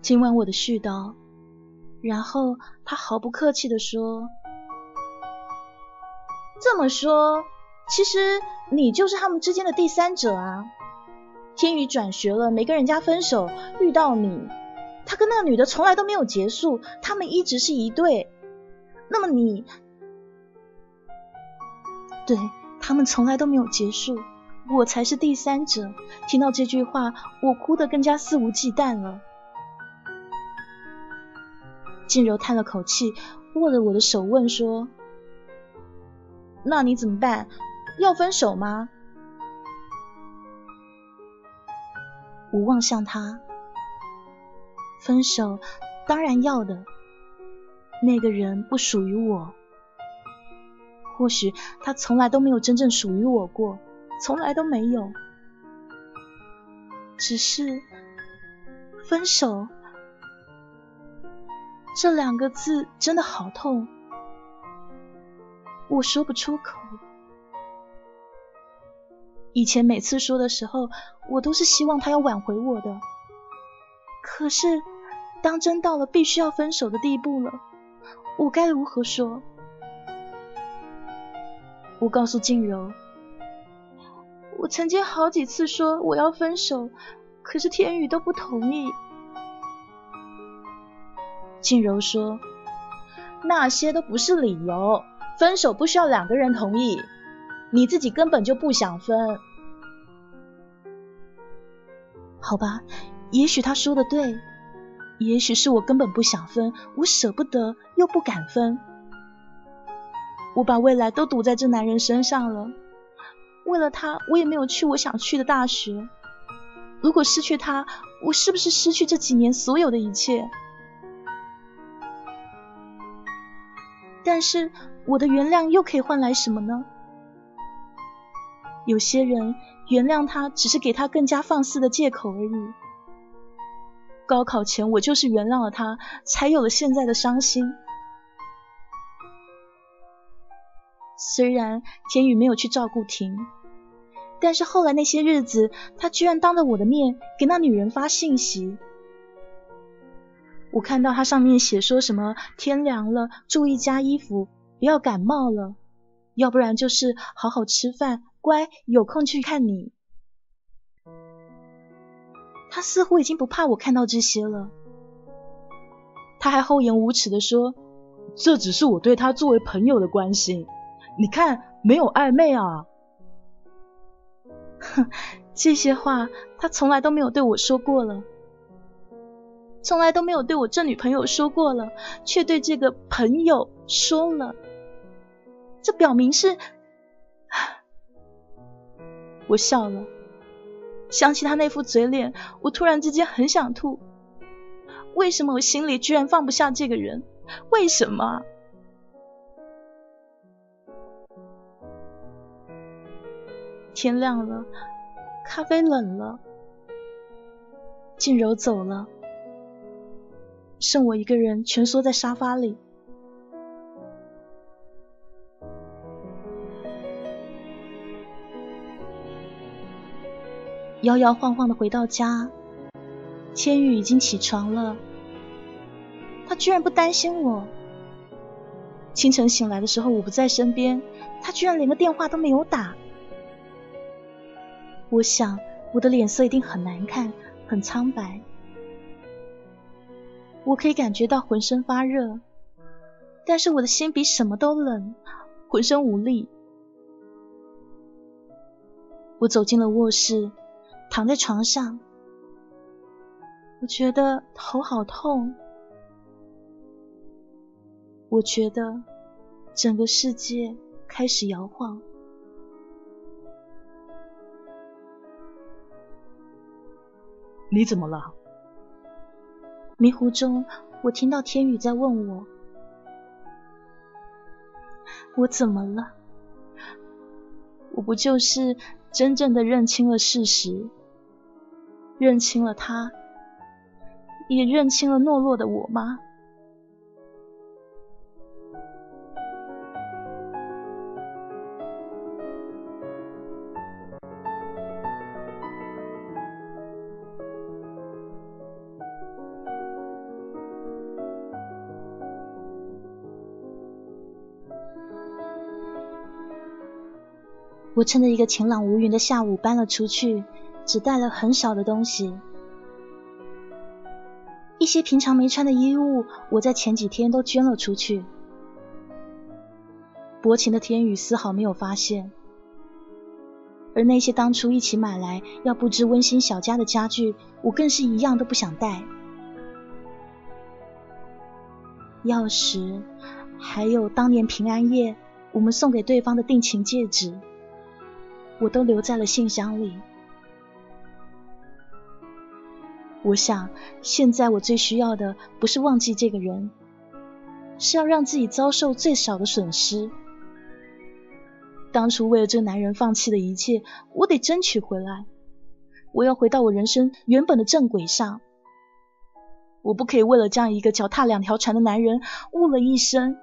听完我的絮叨，然后他毫不客气的说：“这么说，其实你就是他们之间的第三者啊。天宇转学了，没跟人家分手，遇到你，他跟那个女的从来都没有结束，他们一直是一对。那么你，对他们从来都没有结束，我才是第三者。听到这句话，我哭得更加肆无忌惮了。”静柔叹了口气，握着我的手问说：“那你怎么办？要分手吗？”我望向他，分手当然要的。那个人不属于我，或许他从来都没有真正属于我过，从来都没有。只是分手。这两个字真的好痛，我说不出口。以前每次说的时候，我都是希望他要挽回我的。可是，当真到了必须要分手的地步了，我该如何说？我告诉静柔，我曾经好几次说我要分手，可是天宇都不同意。静柔说：“那些都不是理由，分手不需要两个人同意，你自己根本就不想分。好吧，也许他说的对，也许是我根本不想分，我舍不得又不敢分。我把未来都赌在这男人身上了，为了他，我也没有去我想去的大学。如果失去他，我是不是失去这几年所有的一切？”但是我的原谅又可以换来什么呢？有些人原谅他只是给他更加放肆的借口而已。高考前我就是原谅了他，才有了现在的伤心。虽然天宇没有去照顾婷，但是后来那些日子，他居然当着我的面给那女人发信息。我看到他上面写说什么天凉了，注意加衣服，不要感冒了，要不然就是好好吃饭，乖，有空去看你。他似乎已经不怕我看到这些了，他还厚颜无耻的说，这只是我对他作为朋友的关心，你看没有暧昧啊。(laughs) 哼，这些话他从来都没有对我说过了。从来都没有对我这女朋友说过了，却对这个朋友说了，这表明是 (sighs)…… 我笑了，想起他那副嘴脸，我突然之间很想吐。为什么我心里居然放不下这个人？为什么？天亮了，咖啡冷了，静柔走了。剩我一个人蜷缩在沙发里，摇摇晃晃的回到家。千玉已经起床了，他居然不担心我。清晨醒来的时候，我不在身边，他居然连个电话都没有打。我想我的脸色一定很难看，很苍白。我可以感觉到浑身发热，但是我的心比什么都冷，浑身无力。我走进了卧室，躺在床上，我觉得头好痛，我觉得整个世界开始摇晃。你怎么了？迷糊中，我听到天宇在问我：“我怎么了？我不就是真正的认清了事实，认清了他，也认清了懦弱的我吗？”我趁着一个晴朗无云的下午搬了出去，只带了很少的东西。一些平常没穿的衣物，我在前几天都捐了出去。薄情的天宇丝毫没有发现，而那些当初一起买来要布置温馨小家的家具，我更是一样都不想带。钥匙，还有当年平安夜我们送给对方的定情戒指。我都留在了信箱里。我想，现在我最需要的不是忘记这个人，是要让自己遭受最少的损失。当初为了这个男人放弃的一切，我得争取回来。我要回到我人生原本的正轨上。我不可以为了这样一个脚踏两条船的男人误了一生。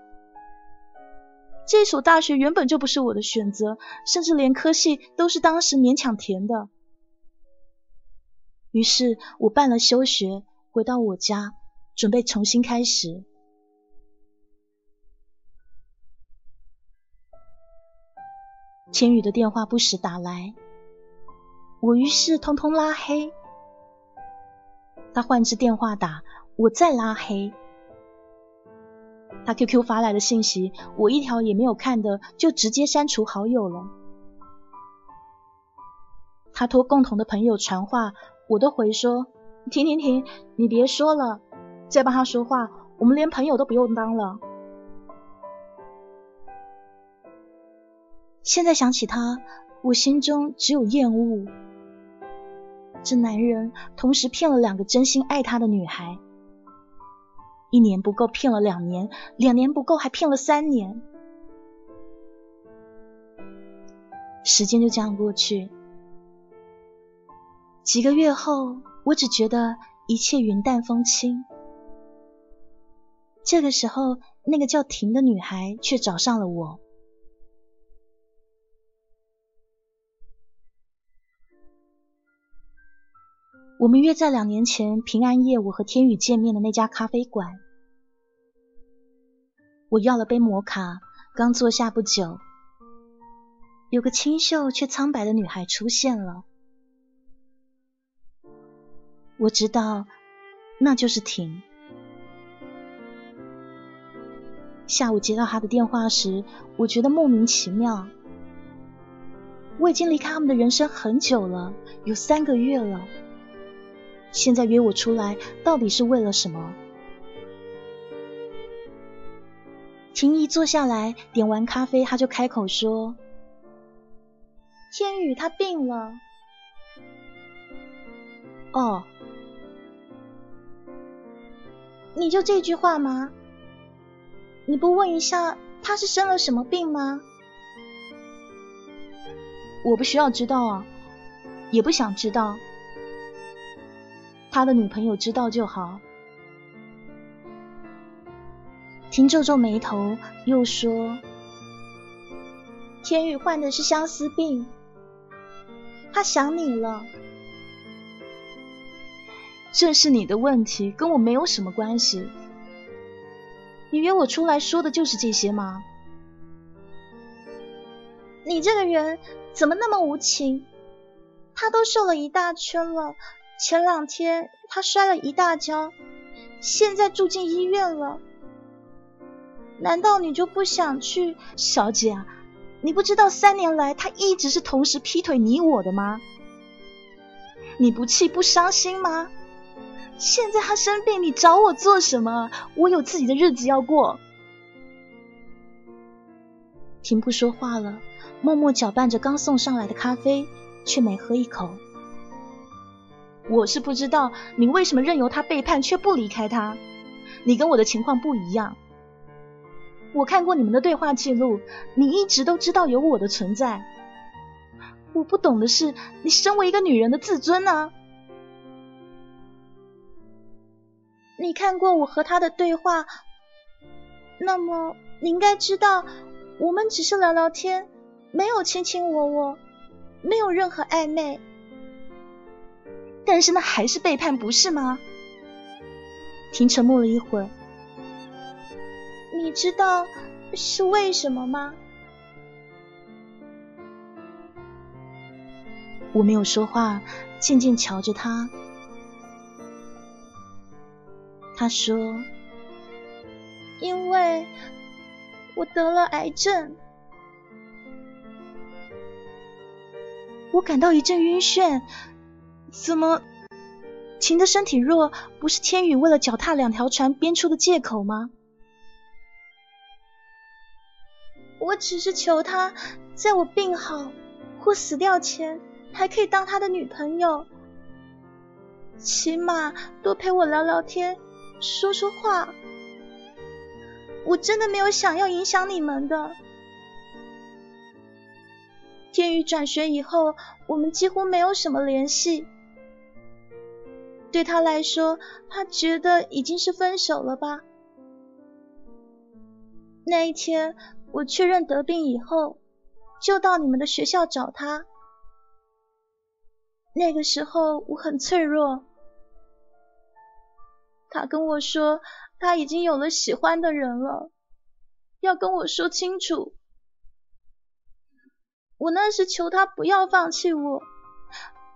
这所大学原本就不是我的选择，甚至连科系都是当时勉强填的。于是我办了休学，回到我家，准备重新开始。千羽的电话不时打来，我于是通通拉黑。他换支电话打，我再拉黑。他 QQ 发来的信息，我一条也没有看的，就直接删除好友了。他托共同的朋友传话，我都回说：停停停，你别说了，再帮他说话，我们连朋友都不用当了。现在想起他，我心中只有厌恶。这男人同时骗了两个真心爱他的女孩。一年不够，骗了两年；两年不够，还骗了三年。时间就这样过去。几个月后，我只觉得一切云淡风轻。这个时候，那个叫婷的女孩却找上了我。我们约在两年前平安夜，我和天宇见面的那家咖啡馆。我要了杯摩卡，刚坐下不久，有个清秀却苍白的女孩出现了。我知道，那就是婷。下午接到他的电话时，我觉得莫名其妙。我已经离开他们的人生很久了，有三个月了。现在约我出来，到底是为了什么？婷一坐下来，点完咖啡，他就开口说：“天宇他病了。”哦，你就这句话吗？你不问一下他是生了什么病吗？我不需要知道啊，也不想知道。他的女朋友知道就好。婷皱皱眉头，又说：“天宇患的是相思病，他想你了。这是你的问题，跟我没有什么关系。你约我出来说的就是这些吗？你这个人怎么那么无情？他都瘦了一大圈了。”前两天他摔了一大跤，现在住进医院了。难道你就不想去，小姐？你不知道三年来他一直是同时劈腿你我的吗？你不气不伤心吗？现在他生病，你找我做什么？我有自己的日子要过。婷不说话了，默默搅拌着刚送上来的咖啡，却没喝一口。我是不知道你为什么任由他背叛却不离开他。你跟我的情况不一样。我看过你们的对话记录，你一直都知道有我的存在。我不懂的是，你身为一个女人的自尊呢？你看过我和他的对话，那么你应该知道，我们只是聊聊天，没有卿卿我我，没有任何暧昧。但是那还是背叛，不是吗？停，沉默了一会儿。你知道是为什么吗？我没有说话，静静瞧着他。他说：“因为我得了癌症。”我感到一阵晕眩。怎么？秦的身体弱，不是天宇为了脚踏两条船编出的借口吗？我只是求他，在我病好或死掉前，还可以当他的女朋友，起码多陪我聊聊天，说说话。我真的没有想要影响你们的。天宇转学以后，我们几乎没有什么联系。对他来说，他觉得已经是分手了吧。那一天我确认得病以后，就到你们的学校找他。那个时候我很脆弱，他跟我说他已经有了喜欢的人了，要跟我说清楚。我那时求他不要放弃我。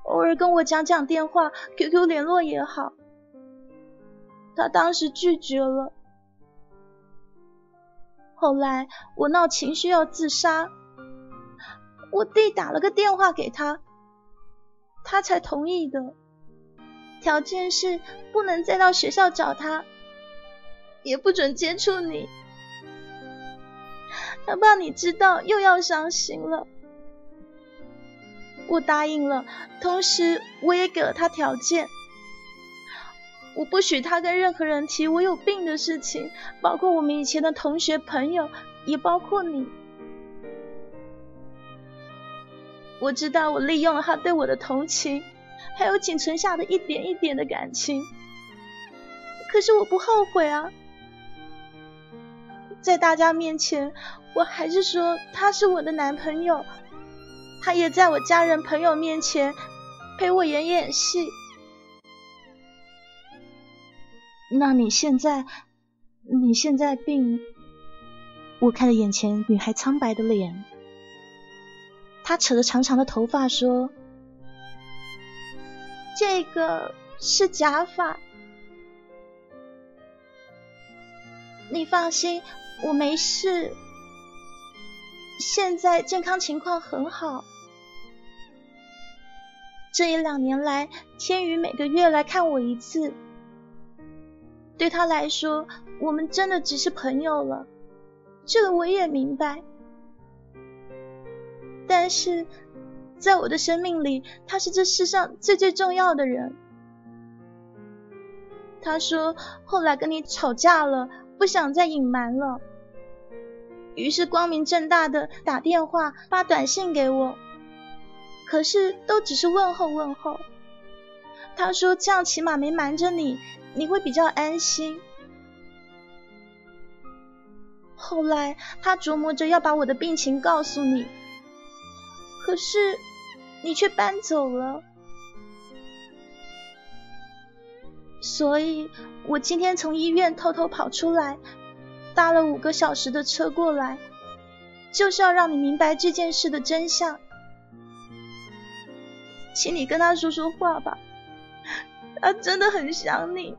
偶尔跟我讲讲电话，QQ 联络也好。他当时拒绝了。后来我闹情绪要自杀，我弟打了个电话给他，他才同意的。条件是不能再到学校找他，也不准接触你。他怕你知道又要伤心了。我答应了，同时我也给了他条件，我不许他跟任何人提我有病的事情，包括我们以前的同学朋友，也包括你。我知道我利用了他对我的同情，还有仅存下的一点一点的感情，可是我不后悔啊，在大家面前，我还是说他是我的男朋友。他也在我家人朋友面前陪我演演戏。那你现在，你现在病？我看着眼前女孩苍白的脸，她扯着长长的头发说：“这个是假发。你放心，我没事，现在健康情况很好。”这一两年来，天宇每个月来看我一次。对他来说，我们真的只是朋友了，这个我也明白。但是，在我的生命里，他是这世上最最重要的人。他说后来跟你吵架了，不想再隐瞒了，于是光明正大的打电话、发短信给我。可是都只是问候问候，他说这样起码没瞒着你，你会比较安心。后来他琢磨着要把我的病情告诉你，可是你却搬走了，所以我今天从医院偷偷跑出来，搭了五个小时的车过来，就是要让你明白这件事的真相。请你跟他说说话吧，他真的很想你。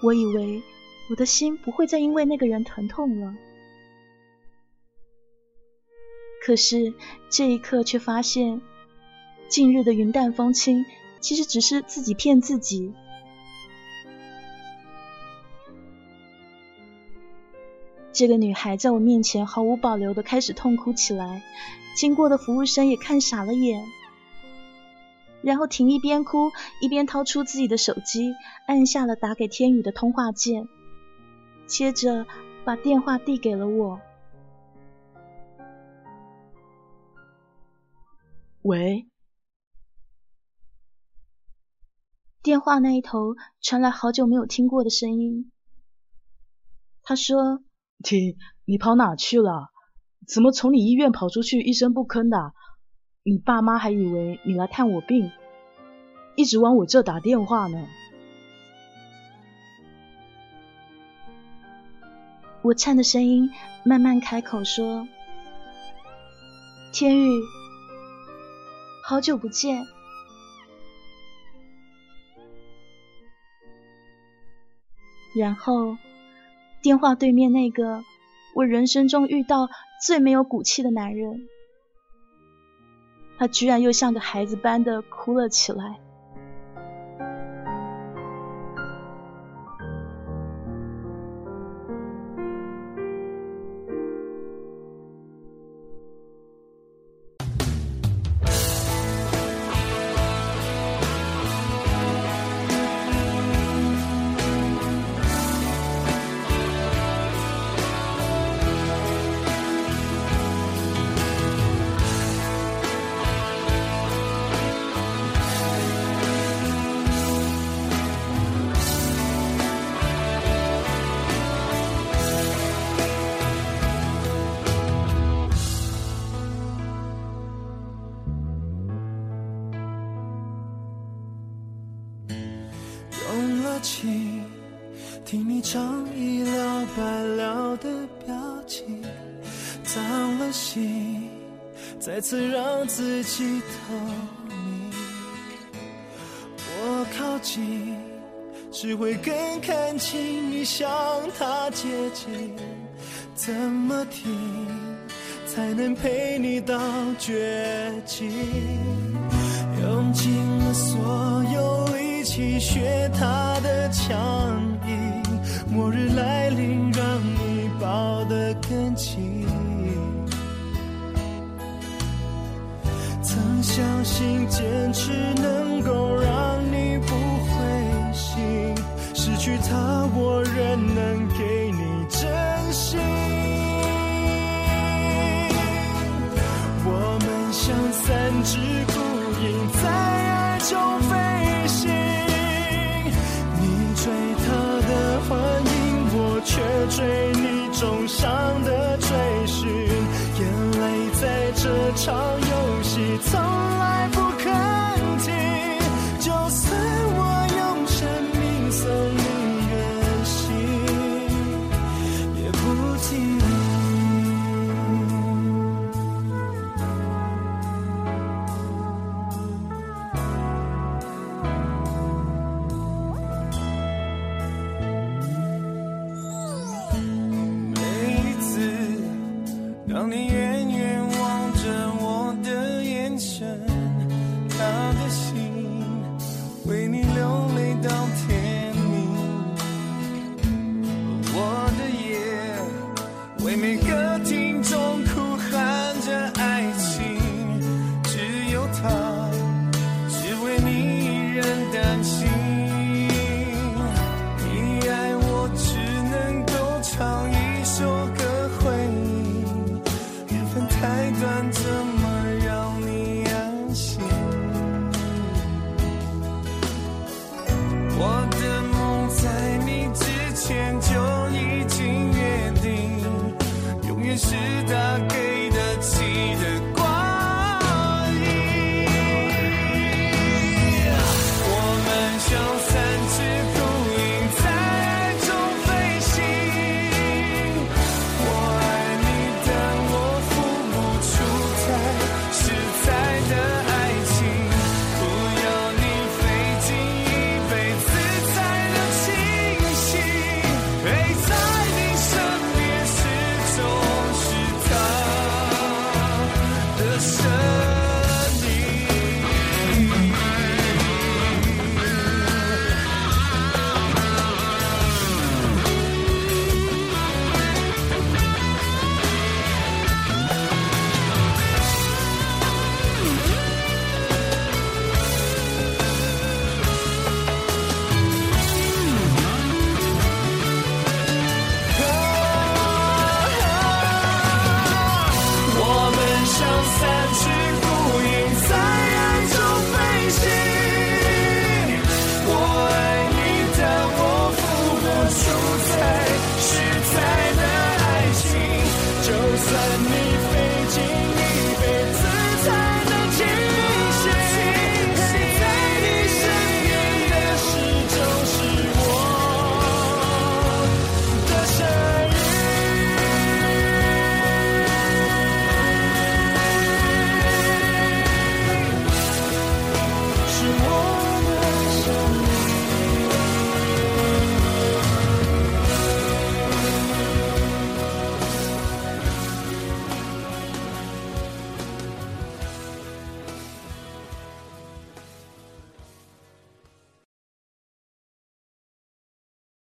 我以为我的心不会再因为那个人疼痛了，可是这一刻却发现，近日的云淡风轻，其实只是自己骗自己。这个女孩在我面前毫无保留的开始痛哭起来，经过的服务生也看傻了眼。然后婷一边哭一边掏出自己的手机，按下了打给天宇的通话键，接着把电话递给了我。喂。电话那一头传来好久没有听过的声音。他说：“婷，你跑哪去了？怎么从你医院跑出去一声不吭的？”你爸妈还以为你来探我病，一直往我这打电话呢。我颤的声音慢慢开口说：“天宇，好久不见。”然后，电话对面那个我人生中遇到最没有骨气的男人。他居然又像个孩子般的哭了起来。再次让自己透明。我靠近，只会更看清你向他接近。怎么听，才能陪你到绝境？用尽了所有力气学他的强硬，末日来临让你抱得更紧。相信坚持能够让你不灰心，失去他我仍能给你真心。我们像三只孤鹰。在爱中飞行，你追他的幻影，我却追你重伤的追寻。眼泪在这场从来不。